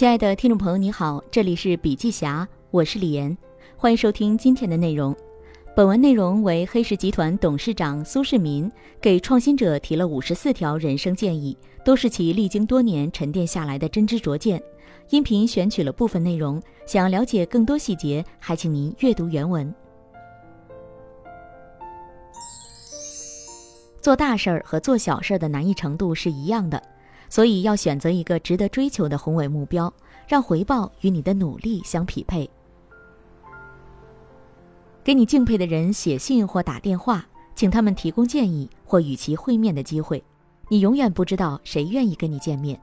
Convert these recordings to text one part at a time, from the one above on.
亲爱的听众朋友，你好，这里是笔记侠，我是李岩，欢迎收听今天的内容。本文内容为黑石集团董事长苏世民给创新者提了五十四条人生建议，都是其历经多年沉淀下来的真知灼见。音频选取了部分内容，想要了解更多细节，还请您阅读原文。做大事儿和做小事儿的难易程度是一样的，所以要选择一个值得追求的宏伟目标，让回报与你的努力相匹配。给你敬佩的人写信或打电话，请他们提供建议或与其会面的机会。你永远不知道谁愿意跟你见面。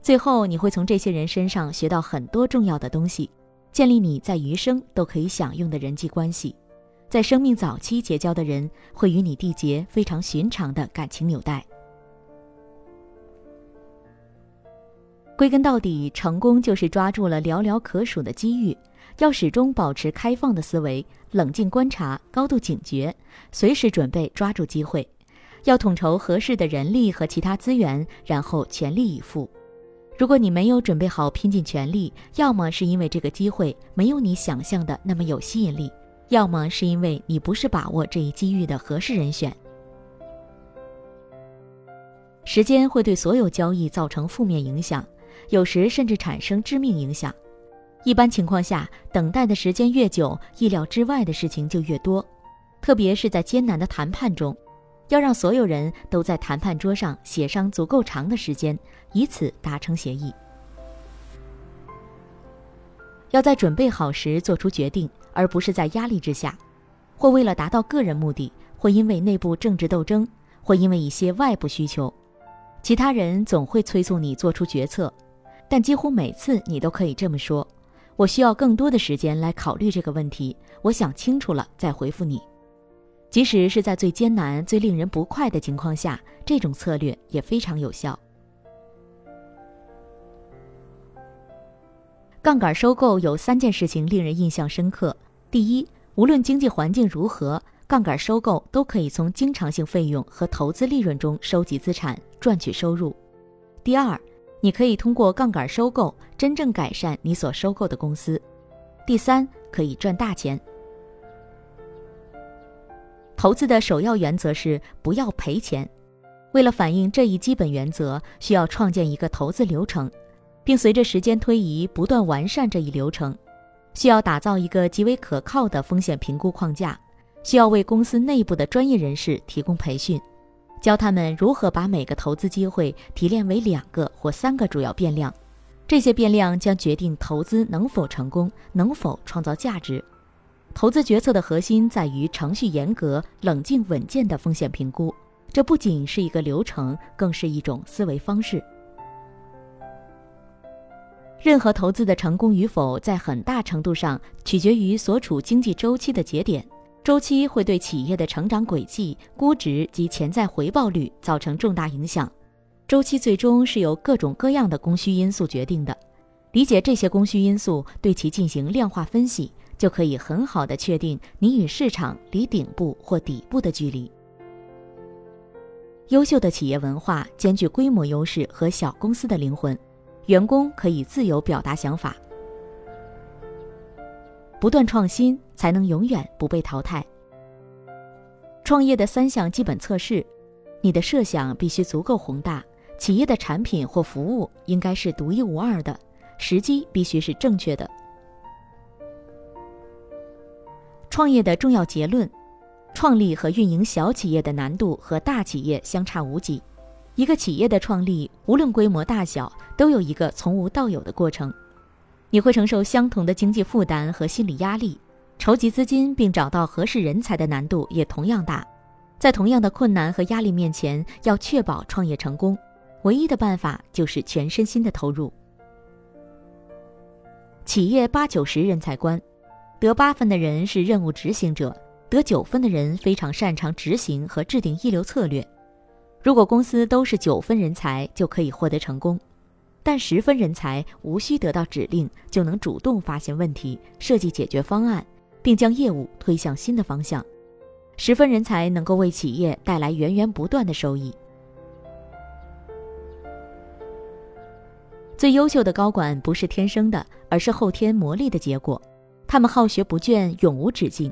最后，你会从这些人身上学到很多重要的东西，建立你在余生都可以享用的人际关系。在生命早期结交的人，会与你缔结非常寻常的感情纽带。归根到底，成功就是抓住了寥寥可数的机遇。要始终保持开放的思维，冷静观察，高度警觉，随时准备抓住机会。要统筹合适的人力和其他资源，然后全力以赴。如果你没有准备好拼尽全力，要么是因为这个机会没有你想象的那么有吸引力。要么是因为你不是把握这一机遇的合适人选。时间会对所有交易造成负面影响，有时甚至产生致命影响。一般情况下，等待的时间越久，意料之外的事情就越多。特别是在艰难的谈判中，要让所有人都在谈判桌上协商足够长的时间，以此达成协议。要在准备好时做出决定。而不是在压力之下，或为了达到个人目的，或因为内部政治斗争，或因为一些外部需求，其他人总会催促你做出决策。但几乎每次你都可以这么说：“我需要更多的时间来考虑这个问题，我想清楚了再回复你。”即使是在最艰难、最令人不快的情况下，这种策略也非常有效。杠杆收购有三件事情令人印象深刻。第一，无论经济环境如何，杠杆收购都可以从经常性费用和投资利润中收集资产，赚取收入。第二，你可以通过杠杆收购真正改善你所收购的公司。第三，可以赚大钱。投资的首要原则是不要赔钱。为了反映这一基本原则，需要创建一个投资流程，并随着时间推移不断完善这一流程。需要打造一个极为可靠的风险评估框架，需要为公司内部的专业人士提供培训，教他们如何把每个投资机会提炼为两个或三个主要变量，这些变量将决定投资能否成功，能否创造价值。投资决策的核心在于程序严格、冷静稳健的风险评估，这不仅是一个流程，更是一种思维方式。任何投资的成功与否，在很大程度上取决于所处经济周期的节点。周期会对企业的成长轨迹、估值及潜在回报率造成重大影响。周期最终是由各种各样的供需因素决定的。理解这些供需因素，对其进行量化分析，就可以很好的确定你与市场离顶部或底部的距离。优秀的企业文化兼具规模优势和小公司的灵魂。员工可以自由表达想法，不断创新才能永远不被淘汰。创业的三项基本测试：你的设想必须足够宏大，企业的产品或服务应该是独一无二的，时机必须是正确的。创业的重要结论：创立和运营小企业的难度和大企业相差无几。一个企业的创立，无论规模大小，都有一个从无到有的过程。你会承受相同的经济负担和心理压力，筹集资金并找到合适人才的难度也同样大。在同样的困难和压力面前，要确保创业成功，唯一的办法就是全身心的投入。企业八九十人才观，得八分的人是任务执行者，得九分的人非常擅长执行和制定一流策略。如果公司都是九分人才，就可以获得成功；但十分人才无需得到指令，就能主动发现问题、设计解决方案，并将业务推向新的方向。十分人才能够为企业带来源源不断的收益。最优秀的高管不是天生的，而是后天磨砺的结果。他们好学不倦，永无止境。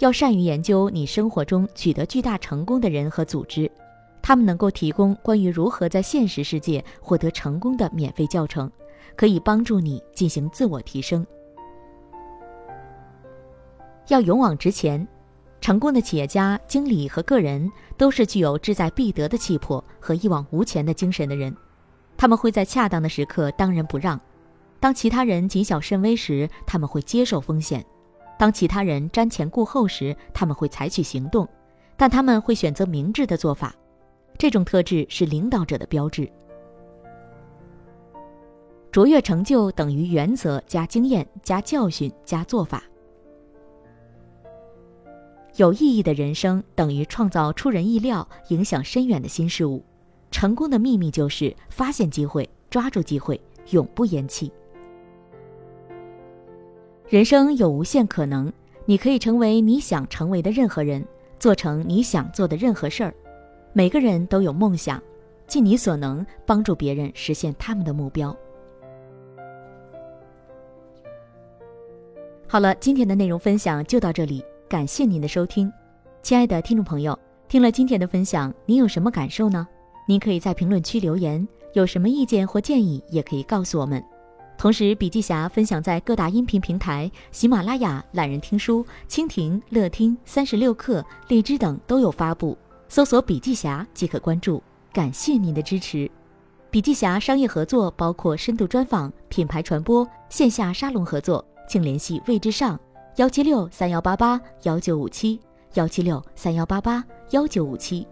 要善于研究你生活中取得巨大成功的人和组织，他们能够提供关于如何在现实世界获得成功的免费教程，可以帮助你进行自我提升。要勇往直前。成功的企业家、经理和个人都是具有志在必得的气魄和一往无前的精神的人。他们会在恰当的时刻当仁不让；当其他人谨小慎微时，他们会接受风险；当其他人瞻前顾后时，他们会采取行动。但他们会选择明智的做法。这种特质是领导者的标志。卓越成就等于原则加经验加教训加做法。有意义的人生等于创造出人意料、影响深远的新事物。成功的秘密就是发现机会、抓住机会、永不言弃。人生有无限可能，你可以成为你想成为的任何人，做成你想做的任何事儿。每个人都有梦想，尽你所能帮助别人实现他们的目标。好了，今天的内容分享就到这里。感谢您的收听，亲爱的听众朋友，听了今天的分享，您有什么感受呢？您可以在评论区留言，有什么意见或建议也可以告诉我们。同时，笔记侠分享在各大音频平台、喜马拉雅、懒人听书、蜻蜓、乐听、三十六课、荔枝等都有发布，搜索“笔记侠”即可关注。感谢您的支持。笔记侠商业合作包括深度专访、品牌传播、线下沙龙合作，请联系魏之上。幺七六三幺八八幺九五七，幺七六三幺八八幺九五七。